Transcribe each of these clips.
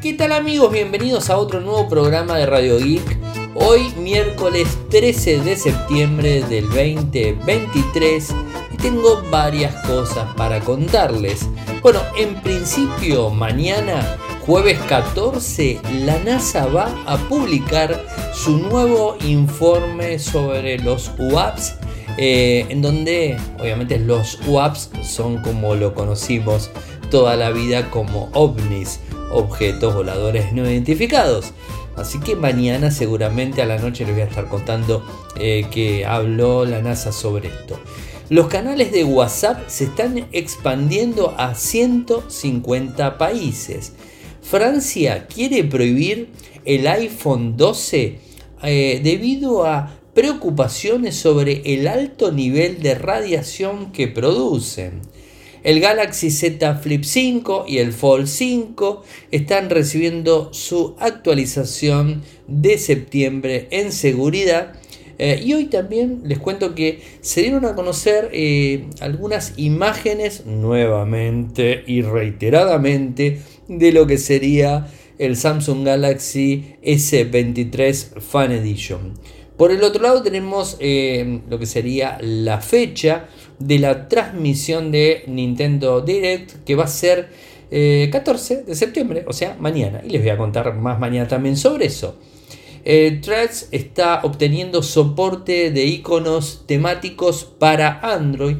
¿Qué tal amigos? Bienvenidos a otro nuevo programa de Radio Geek. Hoy miércoles 13 de septiembre del 2023 y tengo varias cosas para contarles. Bueno, en principio mañana, jueves 14, la NASA va a publicar su nuevo informe sobre los UAPs eh, en donde obviamente los UAPs son como lo conocimos toda la vida como ovnis objetos voladores no identificados. Así que mañana seguramente a la noche les voy a estar contando eh, que habló la NASA sobre esto. Los canales de WhatsApp se están expandiendo a 150 países. Francia quiere prohibir el iPhone 12 eh, debido a preocupaciones sobre el alto nivel de radiación que producen. El Galaxy Z Flip 5 y el Fold 5 están recibiendo su actualización de septiembre en seguridad. Eh, y hoy también les cuento que se dieron a conocer eh, algunas imágenes nuevamente y reiteradamente de lo que sería el Samsung Galaxy S23 Fan Edition. Por el otro lado tenemos eh, lo que sería la fecha de la transmisión de Nintendo Direct que va a ser 14 eh, de septiembre, o sea, mañana. Y les voy a contar más mañana también sobre eso. Eh, está obteniendo soporte de iconos temáticos para Android.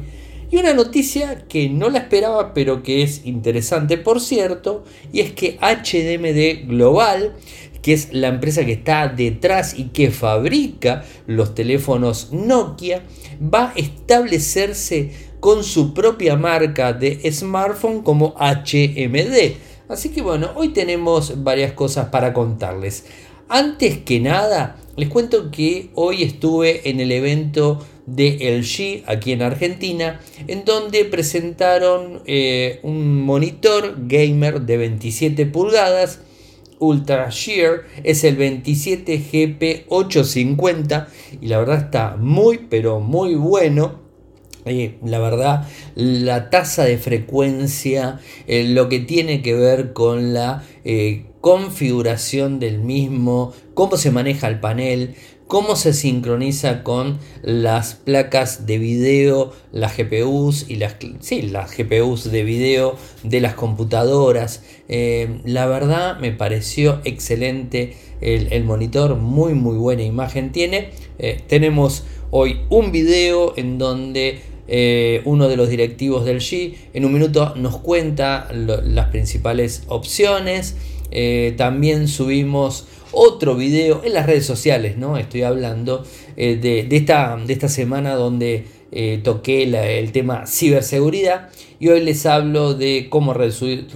Y una noticia que no la esperaba, pero que es interesante, por cierto, y es que HDMD Global que es la empresa que está detrás y que fabrica los teléfonos Nokia, va a establecerse con su propia marca de smartphone como HMD. Así que bueno, hoy tenemos varias cosas para contarles. Antes que nada, les cuento que hoy estuve en el evento de LG aquí en Argentina, en donde presentaron eh, un monitor gamer de 27 pulgadas Ultra Shear es el 27GP850 y la verdad está muy pero muy bueno. Eh, la verdad, la tasa de frecuencia, eh, lo que tiene que ver con la eh, configuración del mismo, cómo se maneja el panel, cómo se sincroniza con las placas de video, las GPUs y las, sí, las GPUs de video de las computadoras. Eh, la verdad me pareció excelente el, monitor, muy muy buena imagen tiene. Eh, tenemos hoy un video en donde eh, uno de los directivos del G en un minuto nos cuenta las principales opciones. también subimos otro video en las redes sociales, ¿no? Estoy hablando eh, de, esta, de, esta, semana donde eh, toqué el tema ciberseguridad y hoy les hablo de cómo reducir,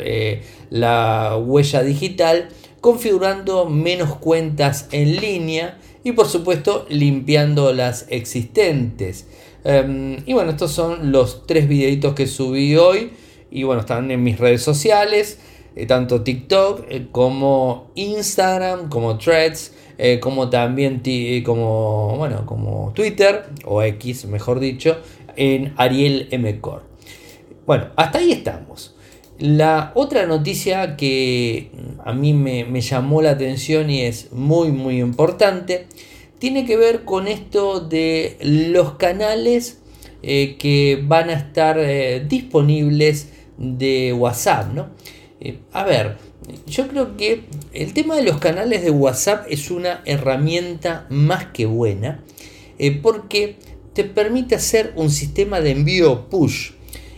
eh, la huella digital configurando menos cuentas en línea y por supuesto limpiando las existentes. Em, y bueno, estos son los tres videitos que subí hoy y bueno, están en mis redes sociales. Eh, tanto TikTok eh, como Instagram, como Threads, eh, como también como, bueno, como Twitter o X, mejor dicho, en Ariel M. Bueno, hasta ahí estamos. La otra noticia que a mí me, llamó la atención y es muy muy importante tiene que ver con esto de los canales que van a estar disponibles de WhatsApp, ¿no? Eh, a ver, yo creo que el tema de los canales de WhatsApp es una herramienta más que buena eh, porque te permite hacer un sistema de envío push.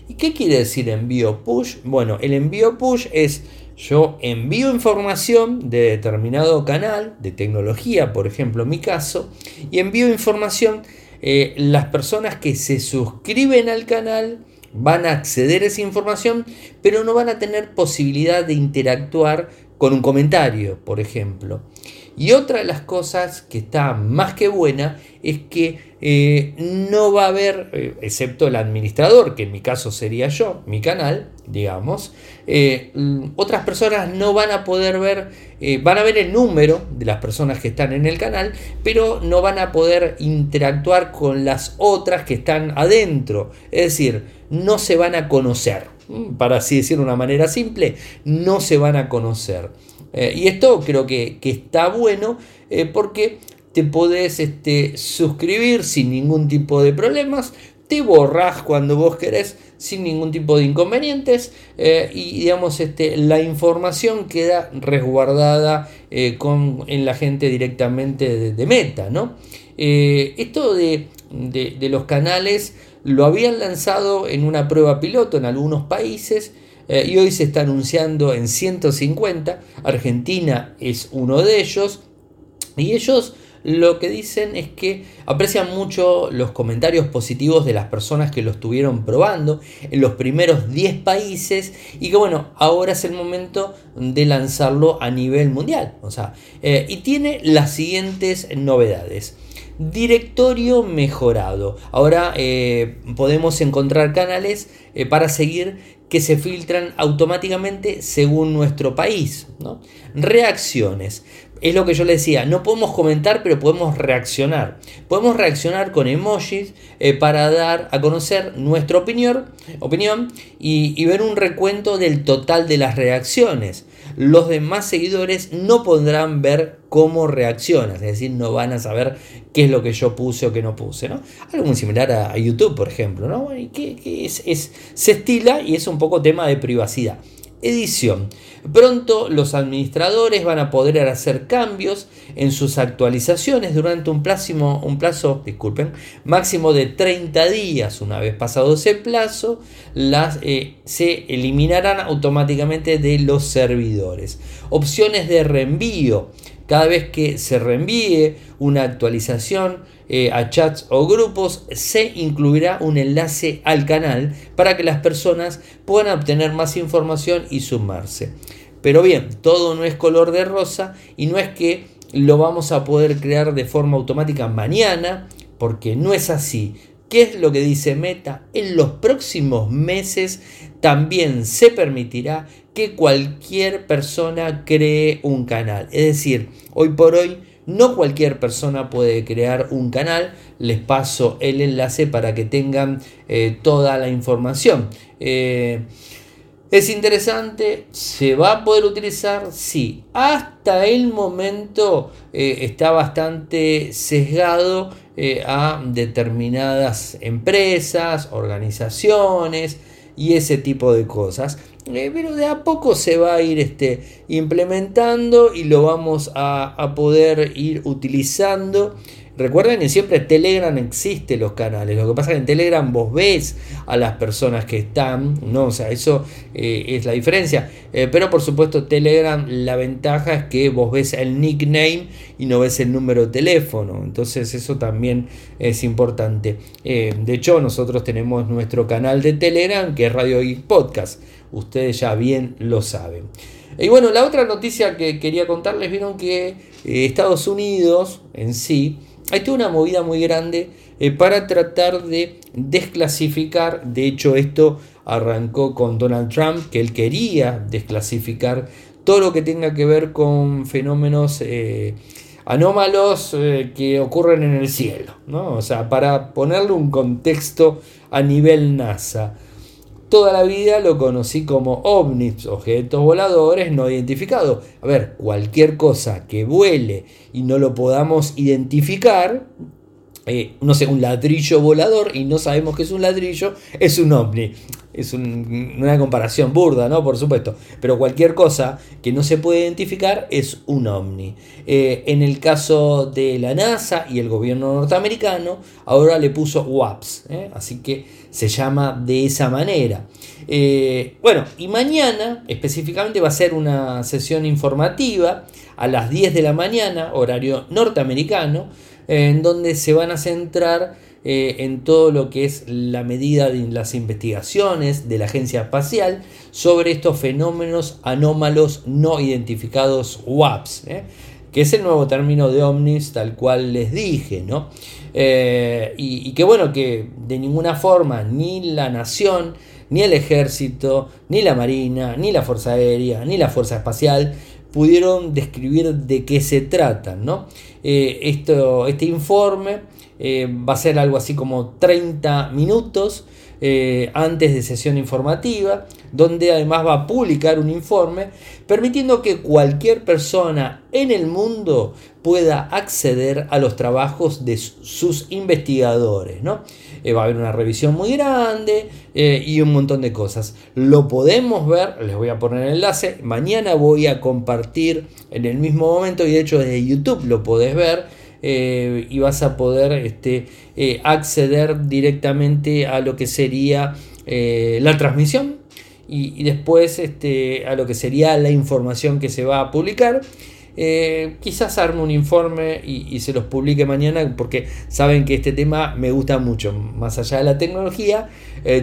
¿Y qué quiere decir envío push? Bueno, el envío push es yo envío información de determinado canal, de tecnología, por ejemplo, en mi caso, y envío información, eh, las personas que se suscriben al canal, van a acceder a esa información, pero no van a tener posibilidad de interactuar con un comentario, por ejemplo. Y otra de las cosas que está más que buena es que eh, no va a haber, eh, excepto el administrador, que en mi caso sería yo, mi canal, digamos, eh, otras personas no van a poder ver, van a ver el número de las personas que están en el canal, pero no van a poder interactuar con las otras que están adentro. Es decir, no se van a conocer. mm, para así decirlo de una manera simple, no se van a conocer. Y esto creo que, está bueno porque te podés este, suscribir sin ningún tipo de problemas, te borrás cuando vos querés sin ningún tipo de inconvenientes eh, y digamos este, la información queda resguardada eh, con, en la gente directamente de, Meta. ¿no? Eh, esto de, de, los canales lo habían lanzado en una prueba piloto en algunos países y hoy se está anunciando en 150, Argentina es uno de ellos y ellos lo que dicen es que aprecian mucho los comentarios positivos de las personas que lo estuvieron probando en los primeros 10 países y que bueno, ahora es el momento de lanzarlo a nivel mundial. O sea, eh, y tiene las siguientes novedades. Directorio mejorado. Ahora eh, podemos encontrar canales eh, para seguir que se filtran automáticamente según nuestro país. Reacciones es lo que yo le decía, no podemos comentar, pero podemos reaccionar. Podemos reaccionar con emojis eh, para dar a conocer nuestra opinión, y, ver un recuento del total de las reacciones. Los demás seguidores no podrán ver cómo reaccionas, es decir, no van a saber qué es lo que yo puse o qué no puse. ¿no? Algo muy similar a, YouTube, por ejemplo, ¿no? que, se estila y es un poco tema de privacidad. Edición. Pronto los administradores van a poder hacer cambios en sus actualizaciones durante un plazo, un plazo disculpen, máximo de 30 días. Una vez pasado ese plazo, las, eh, se eliminarán automáticamente de los servidores. Opciones de reenvío. Cada vez que se reenvíe una actualización eh, a chats o grupos, se incluirá un enlace al canal para que las personas puedan obtener más información y sumarse. Pero bien, todo no es color de rosa y no es que lo vamos a poder crear de forma automática mañana, porque no es así. ¿Qué es lo que dice Meta? En los próximos meses también se permitirá que cualquier persona cree un canal. Es decir, hoy por hoy no cualquier persona puede crear un canal. Les paso el enlace para que tengan eh, toda la información. Eh, ¿Es interesante? ¿Se va a poder utilizar? Sí. Hasta el momento eh, está bastante sesgado a determinadas empresas, organizaciones y ese tipo de cosas. Eh, pero de a poco se va a ir este, implementando y lo vamos a, a poder ir utilizando Recuerden que siempre Telegram existe los canales. Lo que pasa es que en Telegram vos ves a las personas que están, ¿no? O sea, eso eh, es la diferencia. Eh, pero por supuesto, Telegram, la ventaja es que vos ves el nickname y no ves el número de teléfono. Entonces, eso también es importante. Eh, de hecho, nosotros tenemos nuestro canal de Telegram que es Radio Geek Podcast. Ustedes ya bien lo saben. Y bueno, la otra noticia que quería contarles, vieron que Estados Unidos en sí hay toda una movida muy grande eh, para tratar de desclasificar, de hecho esto arrancó con Donald Trump, que él quería desclasificar todo lo que tenga que ver con fenómenos eh, anómalos eh, que ocurren en el cielo, ¿no? O sea, para ponerle un contexto a nivel NASA. Toda la vida lo conocí como ovnis, objetos voladores no identificados. A ver, cualquier cosa que vuele y no lo podamos identificar, eh, no sé, un ladrillo volador y no sabemos que es un ladrillo, es un ovni. Es una comparación burda, ¿no? Por supuesto. Pero cualquier cosa que no se puede identificar es un ovni. Eh, en el caso de la NASA y el gobierno norteamericano, ahora le puso WAPS. ¿eh? Así que se llama de esa manera. bueno, y mañana específicamente va a ser una sesión informativa a las 10 de la mañana, horario norteamericano en donde se van a centrar eh, en todo lo que es la medida de las investigaciones de la agencia espacial sobre estos fenómenos anómalos no identificados WAPS, ¿eh? que es el nuevo término de ovnis tal cual les dije, ¿no? Eh, y, y que bueno, que de ninguna forma ni la nación, ni el ejército, ni la marina, ni la fuerza aérea, ni la fuerza espacial pudieron describir de qué se trata. ¿no? Eh, esto, este informe eh, va a ser algo así como 30 minutos. eh, antes de sesión informativa, donde además va a publicar un informe permitiendo que cualquier persona en el mundo pueda acceder a los trabajos de sus investigadores. ¿no? Eh, va a haber una revisión muy grande eh, y un montón de cosas. Lo podemos ver, les voy a poner el enlace, mañana voy a compartir en el mismo momento y de hecho desde YouTube lo podés ver eh, y vas a poder este, acceder directamente a lo que sería la transmisión y, después este, a lo que sería la información que se va a publicar. Quizás arme un informe y, se los publique mañana porque saben que este tema me gusta mucho, más allá de la tecnología,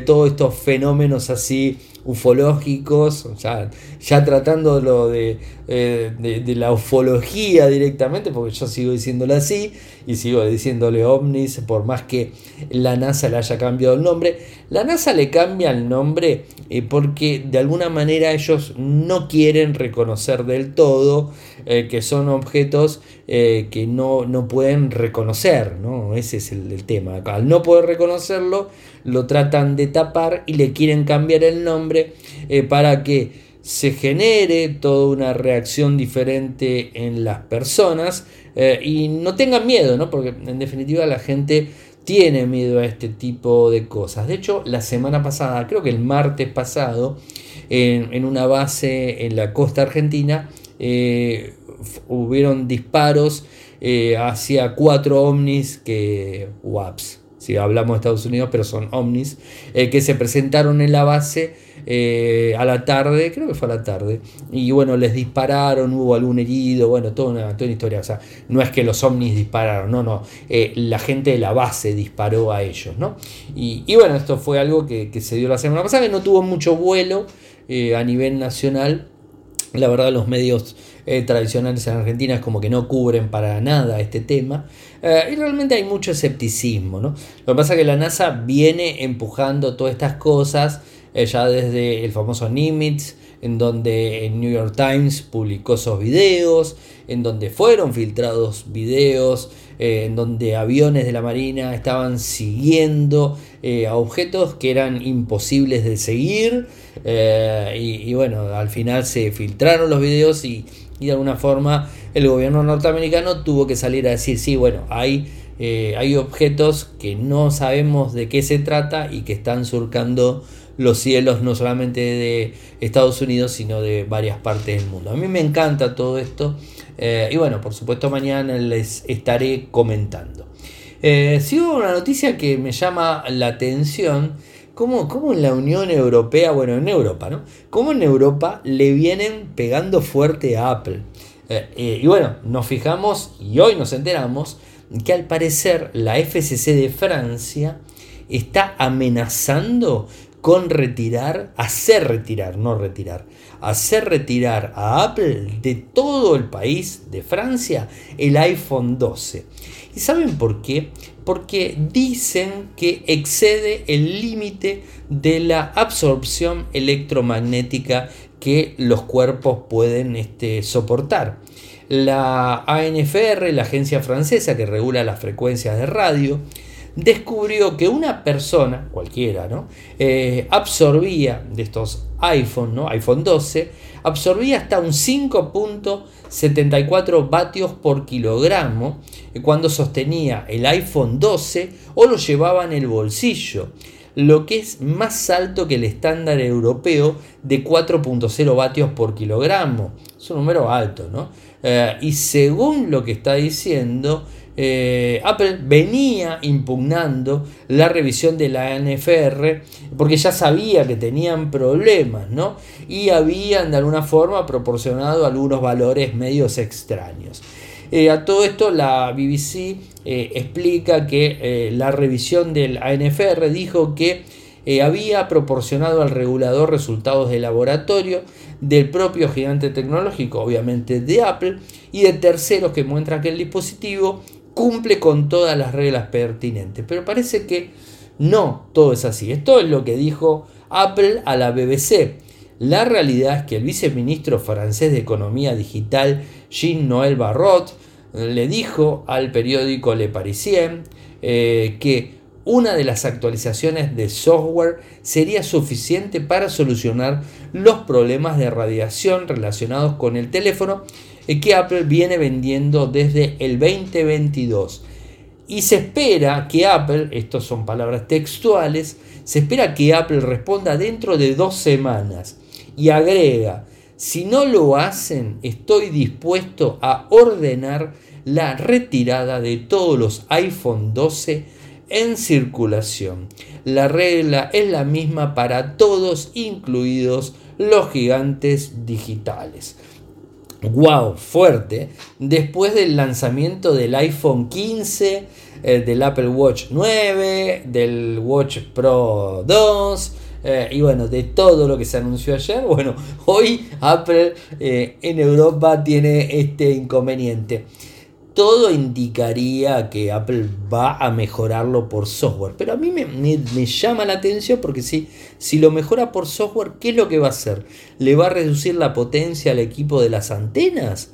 todos estos fenómenos así ufológicos, ya, ya tratándolo de, eh, de, la ufología directamente, porque yo sigo diciéndolo así y sigo diciéndole ovnis, por más que la NASA le haya cambiado el nombre. La NASA le cambia el nombre eh, porque de alguna manera ellos no quieren reconocer del todo eh, que son objetos que no, no, pueden reconocer, ¿no? Ese es el, tema. Al no poder reconocerlo, lo tratan de tapar y le quieren cambiar el nombre para que se genere toda una reacción diferente en las personas eh, y no tengan miedo, ¿no? porque en definitiva la gente tiene miedo a este tipo de cosas. De hecho, la semana pasada, creo que el martes pasado, en, una base en la costa argentina, eh, hubieron disparos hacia cuatro ovnis que si hablamos de Estados Unidos, pero son ovnis, eh, que se presentaron en la base eh, a la tarde, creo que fue a la tarde, y bueno, les dispararon, hubo algún herido, bueno, toda una, toda una historia, o sea, no es que los ovnis dispararon, no, no, eh, la gente de la base disparó a ellos, ¿no? Y, bueno, esto fue algo que, que, se dio la semana pasada, que no tuvo mucho vuelo a nivel nacional, la verdad los medios eh, tradicionales en Argentina es como que no cubren para nada este tema eh, y realmente hay mucho escepticismo. ¿no? Lo que pasa es que la NASA viene empujando todas estas cosas eh, ya desde el famoso Nimitz, en donde el New York Times publicó esos videos, en donde fueron filtrados videos, en donde aviones de la Marina estaban siguiendo a objetos que eran imposibles de seguir eh, y, bueno, al final se filtraron los videos y, de alguna forma el gobierno norteamericano tuvo que salir a decir, sí, bueno, hay, eh, hay objetos que no sabemos de qué se trata y que están surcando los cielos no solamente de Estados Unidos, sino de varias partes del mundo. A mí me encanta todo esto eh, y bueno, por supuesto mañana les estaré comentando. sigo una noticia que me llama la atención ¿Cómo, en la Unión Europea, bueno, en Europa, ¿no? ¿Cómo en Europa le vienen pegando fuerte a Apple? Eh, eh, y bueno, nos fijamos y hoy nos enteramos que al parecer la FCC de Francia está amenazando con retirar, hacer retirar, no retirar, hacer retirar a Apple de todo el país de Francia el iPhone 12. ¿Y saben por qué? Porque dicen que excede el límite de la absorción electromagnética que los cuerpos pueden este, soportar. La ANFR, la agencia francesa que regula las frecuencias de radio, descubrió que una persona, cualquiera, ¿no? Eh, absorbía de estos iPhone, ¿no? iPhone 12, absorbía hasta un 5.74 vatios por kilogramo eh, cuando sostenía el iPhone 12 o lo llevaba en el bolsillo, lo que es más alto que el estándar europeo de 4.0 vatios por kilogramo. Es un número alto, ¿no? Eh, y según lo que está diciendo, eh, Apple venía impugnando la revisión de la NFR porque ya sabía que tenían problemas, ¿no? Y habían de alguna forma proporcionado algunos valores medios extraños. Eh, a todo esto la BBC eh, explica que la revisión del ANFR dijo que había proporcionado al regulador resultados de laboratorio del propio gigante tecnológico, obviamente de Apple, y de terceros que muestran que el dispositivo cumple con todas las reglas pertinentes. Pero parece que no todo es así. Esto es lo que dijo Apple a la BBC. La realidad es que el viceministro francés de Economía Digital, Jean-Noël Barrot, le dijo al periódico Le Parisien eh, que una de las actualizaciones de software sería suficiente para solucionar los problemas de radiación relacionados con el teléfono que Apple viene vendiendo desde el 2022. Y se espera que Apple, estas son palabras textuales, se espera que Apple responda dentro de dos semanas. Y agrega, si no lo hacen, estoy dispuesto a ordenar la retirada de todos los iPhone 12 en circulación. La regla es la misma para todos, incluidos los gigantes digitales wow, fuerte, después del lanzamiento del iPhone 15, eh, del Apple Watch 9, del Watch Pro 2. Eh, y bueno, de todo lo que se anunció ayer, bueno, hoy Apple eh, en Europa tiene este inconveniente todo indicaría que Apple va a mejorarlo por software. Pero a mí me, llama la atención porque si, si lo mejora por software, ¿qué es lo que va a hacer? ¿Le va a reducir la potencia al equipo de las antenas?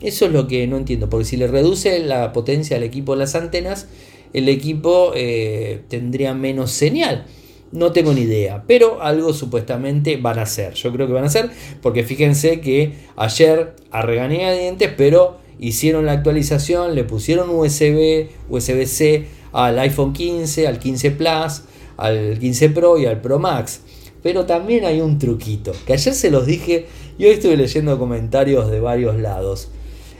Eso es lo que no entiendo, porque si le reduce la potencia al equipo de las antenas, el equipo eh, tendría menos señal. No tengo ni idea, pero algo supuestamente van a hacer. Yo creo que van a hacer, porque fíjense que ayer a regañar dientes, pero hicieron la actualización, le pusieron USB, USB-C al iPhone 15, al 15 Plus, al 15 Pro y al Pro Max. Pero también hay un truquito, que ayer se los dije y hoy estuve leyendo comentarios de varios lados.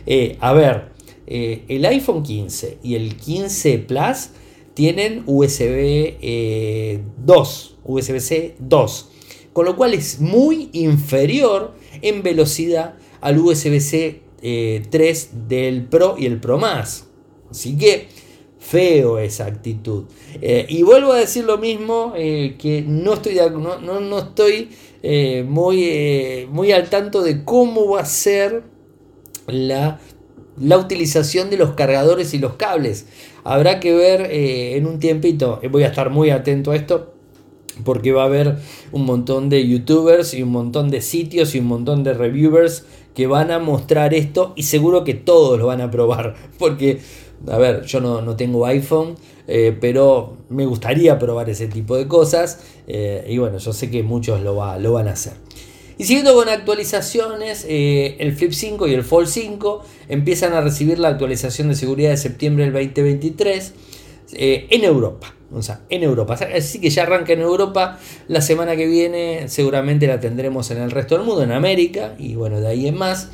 Eh, a ver, eh, el iPhone 15 y el 15 Plus tienen USB 2, USB-C 2, con lo cual es muy inferior en velocidad al USB-C 3 eh, del Pro y el Pro Más. Así que feo esa actitud. Eh, y vuelvo a decir lo mismo, eh, que no estoy, no, no, estoy muy, muy al tanto de cómo va a ser la, la utilización de los cargadores y los cables. Habrá que ver en un tiempito, voy a estar muy atento a esto, porque va a haber un montón de youtubers y un montón de sitios y un montón de reviewers que van a mostrar esto y seguro que todos lo van a probar. Porque, a ver, yo no, tengo iPhone, eh, pero me gustaría probar ese tipo de cosas. Eh, y bueno, yo sé que muchos lo, lo van a hacer. Y siguiendo con actualizaciones, eh, el Flip 5 y el Fold 5 empiezan a recibir la actualización de seguridad de septiembre del 2023 en Europa o sea, en Europa. Así que ya arranca en Europa. La semana que viene seguramente la tendremos en el resto del mundo, en América y bueno, de ahí en más.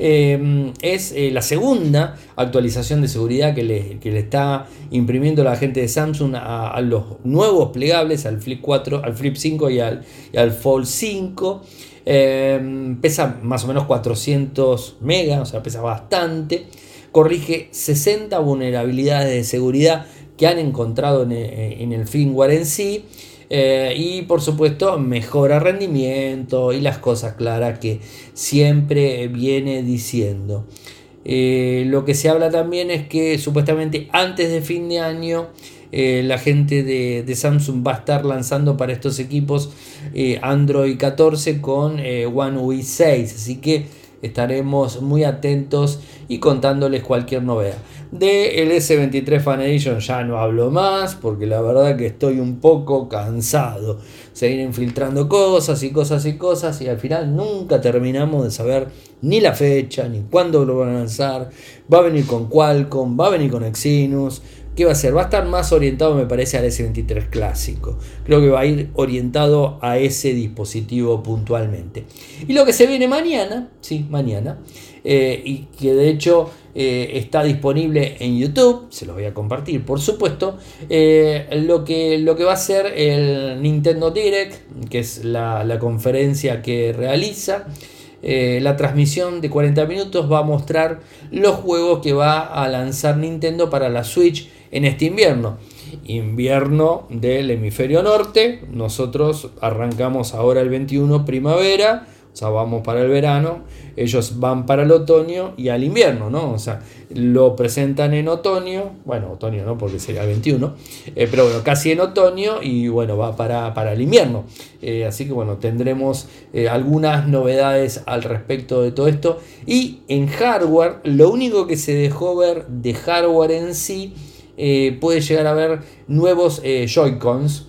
Eh, es eh, la segunda actualización de seguridad que le, le, está imprimiendo la gente de Samsung a, los nuevos plegables, al Flip 4, al Flip 5 y al, al Fold 5. Eh, pesa más o menos 400 megas, o sea, pesa bastante. Corrige 60 vulnerabilidades de seguridad que han encontrado en, eh, el firmware en sí. Eh, y por supuesto mejora rendimiento y las cosas claras que siempre viene diciendo. Eh, lo que se habla también es que supuestamente antes de fin de año la gente de, de, Samsung va a estar lanzando para estos equipos Android 14 con One UI 6. Así que estaremos muy atentos y contándoles cualquier novedad. De el S23 Fan Edition ya no hablo más porque la verdad que estoy un poco cansado. Se vienen filtrando cosas y cosas y cosas y al final nunca terminamos de saber ni la fecha ni cuándo lo van a lanzar. Va a venir con Qualcomm, va a venir con Exynos. ¿Qué va a ser? Va a estar más orientado, me parece, al S23 clásico. Creo que va a ir orientado a ese dispositivo puntualmente. Y lo que se viene mañana, sí, mañana, eh, y que de hecho eh, está disponible en YouTube, se los voy a compartir por supuesto, eh, lo, que, lo que va a ser el Nintendo Direct, que es la, conferencia que realiza. La transmisión de 40 minutos va a mostrar los juegos que va a lanzar Nintendo para la Switch en este invierno. Invierno del hemisferio norte. Nosotros arrancamos ahora el 21 primavera o sea, vamos para el verano, ellos van para el otoño y al invierno, ¿no? O sea, lo presentan en otoño, bueno, otoño no, porque sería el 21, eh, pero bueno, casi en otoño y bueno, va para, para el invierno. Eh, así que bueno, tendremos eh, algunas novedades al respecto de todo esto. Y en hardware, lo único que se dejó ver de hardware en sí puede llegar a haber nuevos Joy-Cons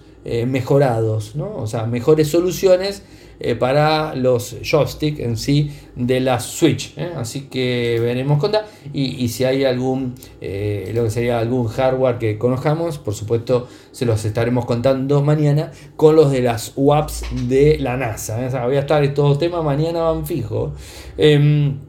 mejorados, ¿no? o sea, mejores soluciones eh, para los joysticks en sí de la Switch. ¿eh? Así que veremos con y, y si hay algún, eh, lo que sería algún hardware que conozcamos, por supuesto se los estaremos contando mañana con los de las WAPs de la NASA. voy a estar estos temas mañana van fijo. Em,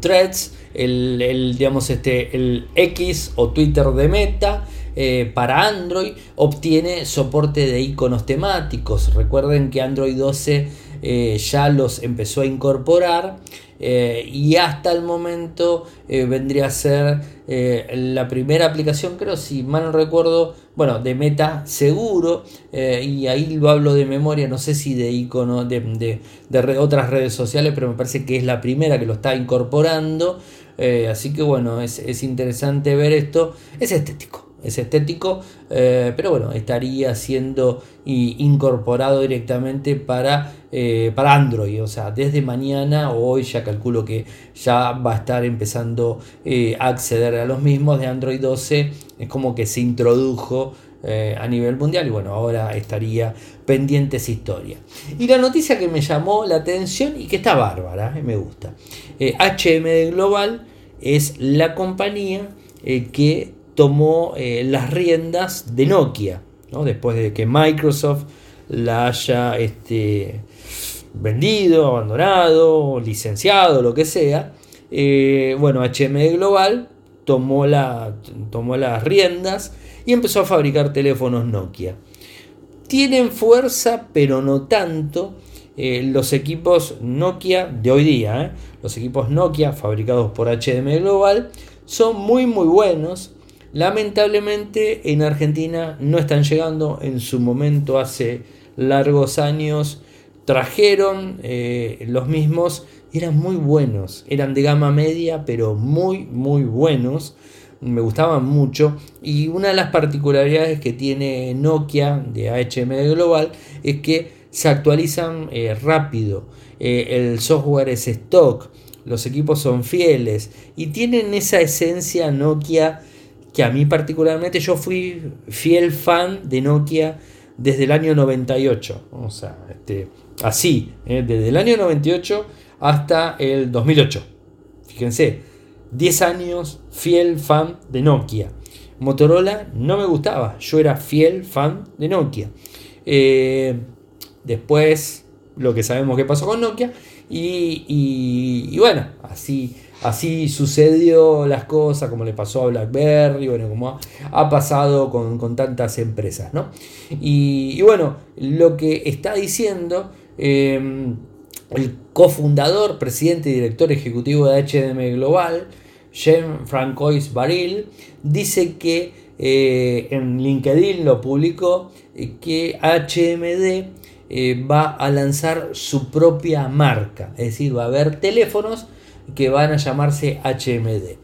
threads, el, el, digamos este, el X o Twitter de Meta. Eh, para Android obtiene soporte de iconos temáticos. Recuerden que Android 12 eh, ya los empezó a incorporar eh, y hasta el momento vendría a ser la primera aplicación, creo, si mal no recuerdo, bueno, de Meta seguro, y ahí lo hablo de memoria, no sé si de icono de, otras redes sociales, pero me parece que es la primera que lo está incorporando. Así que bueno, es, es interesante ver esto. Es estético es estético, eh, pero bueno, estaría siendo incorporado directamente para, eh, para Android, o sea, desde mañana o hoy ya calculo que ya va a estar empezando eh, a acceder a los mismos de Android 12, es como que se introdujo a nivel mundial y bueno, ahora estaría pendiente esa historia. Y la noticia que me llamó la atención y que está bárbara, me gusta. HM Global es la compañía que tomó eh, las riendas de Nokia, después de que Microsoft la haya este, vendido, abandonado, licenciado, lo que sea. Eh, bueno, HM Global tomó, la, tomó las riendas y empezó a fabricar teléfonos Nokia. Tienen fuerza, pero no tanto. Eh, los equipos Nokia de hoy día, los equipos Nokia fabricados por HM Global, son muy muy buenos. Lamentablemente en Argentina no están llegando. En su momento, hace largos años, trajeron eh, los mismos. Eran muy buenos. Eran de gama media, pero muy, muy buenos. Me gustaban mucho. Y una de las particularidades que tiene Nokia de HM Global es que se actualizan eh, rápido. Eh, el software es stock. Los equipos son fieles. Y tienen esa esencia Nokia que a mí particularmente yo fui fiel fan de Nokia desde el año 98. O sea, este, así, ¿eh? desde el año 98 hasta el 2008. Fíjense, 10 años fiel fan de Nokia. Motorola no me gustaba, yo era fiel fan de Nokia. Eh, después, lo que sabemos que pasó con Nokia. y, y bueno, así así sucedió las cosas, como le pasó a BlackBerry, bueno, como ha, pasado con, tantas empresas, ¿no? Y, bueno, lo que está diciendo em, el cofundador, presidente y director ejecutivo de HM Global, Jean-Francois Baril, dice que eh, en LinkedIn lo publicó eh, que HMD eh, va a lanzar su propia marca, es decir, va a haber teléfonos que van a llamarse HMD.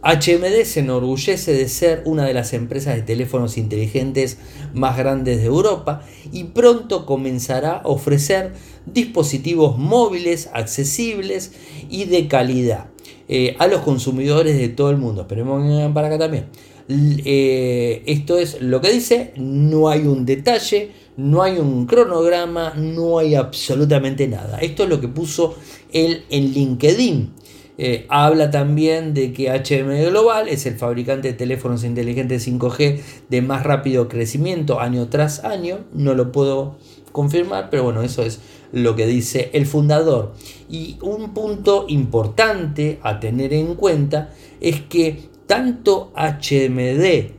HMD se enorgullece de ser una de las empresas de teléfonos inteligentes más grandes de Europa y pronto comenzará a ofrecer dispositivos móviles accesibles y de calidad eh, a los consumidores de todo el mundo. Esperemos para acá también. Eh, esto es lo que dice, no hay un detalle, no hay un cronograma, no hay absolutamente nada. Esto es lo que puso él en LinkedIn. Eh, habla también de que HM Global es el fabricante de teléfonos inteligentes 5G de más rápido crecimiento año tras año. No lo puedo confirmar, pero bueno, eso es lo que dice el fundador. Y un punto importante a tener en cuenta es que tanto HMD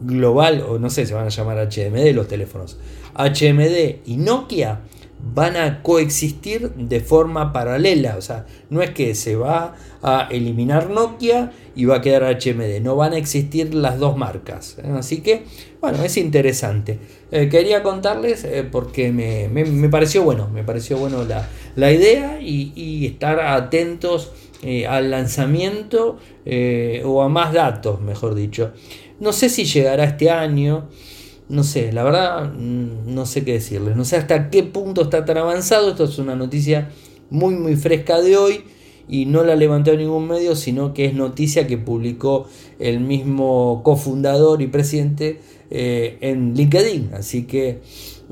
Global, o no sé, se van a llamar HMD los teléfonos, HMD y Nokia van a coexistir de forma paralela. O sea, no es que se va a eliminar Nokia y va a quedar HMD. No van a existir las dos marcas. ¿eh? Así que, bueno, es interesante. Eh, quería contarles eh, porque me, pareció bueno. Me pareció bueno la, idea y, y, estar atentos al lanzamiento o a más datos, mejor dicho. No sé si llegará este año no sé, la verdad mm, no sé qué decirles, no sé hasta qué punto está tan avanzado, esto es una noticia muy muy fresca de hoy y no la levantó ningún medio, sino que es noticia que publicó el mismo cofundador y presidente eh, en LinkedIn. Así que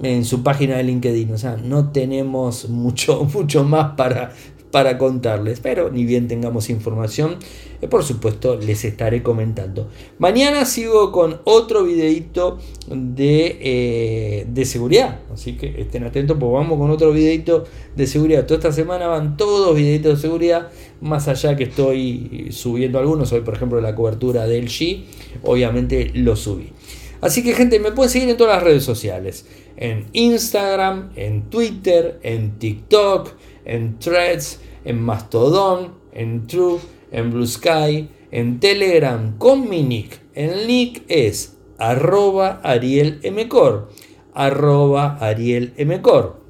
en su página de LinkedIn. O sea, no tenemos mucho, mucho más para, para contarles, pero ni bien tengamos información, eh, por supuesto les estaré comentando. Mañana sigo con otro videito de, eh, de seguridad, así que estén atentos, pues vamos con otro videito de seguridad. Toda esta semana van todos videitos de seguridad, más allá que estoy subiendo algunos, hoy por ejemplo la cobertura del G, obviamente lo subí. Así que gente, me pueden seguir en todas las redes sociales. En Instagram, en Twitter, en TikTok, en Threads, en Mastodon, en True, en Blue Sky, en Telegram con mi nick. El nick es arroba arielmcor. Arroba arielmcor.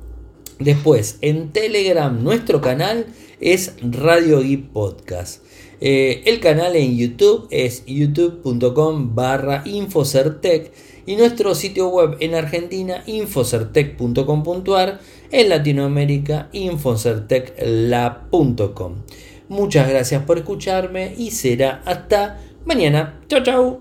Después, en Telegram, nuestro canal es Radio Geek Podcast. Eh, el canal en YouTube es youtube.com barra infocertec y nuestro sitio web en Argentina infocertec.com.ar, en Latinoamérica infocertecla.com. Muchas gracias por escucharme y será hasta mañana. Chao, chao.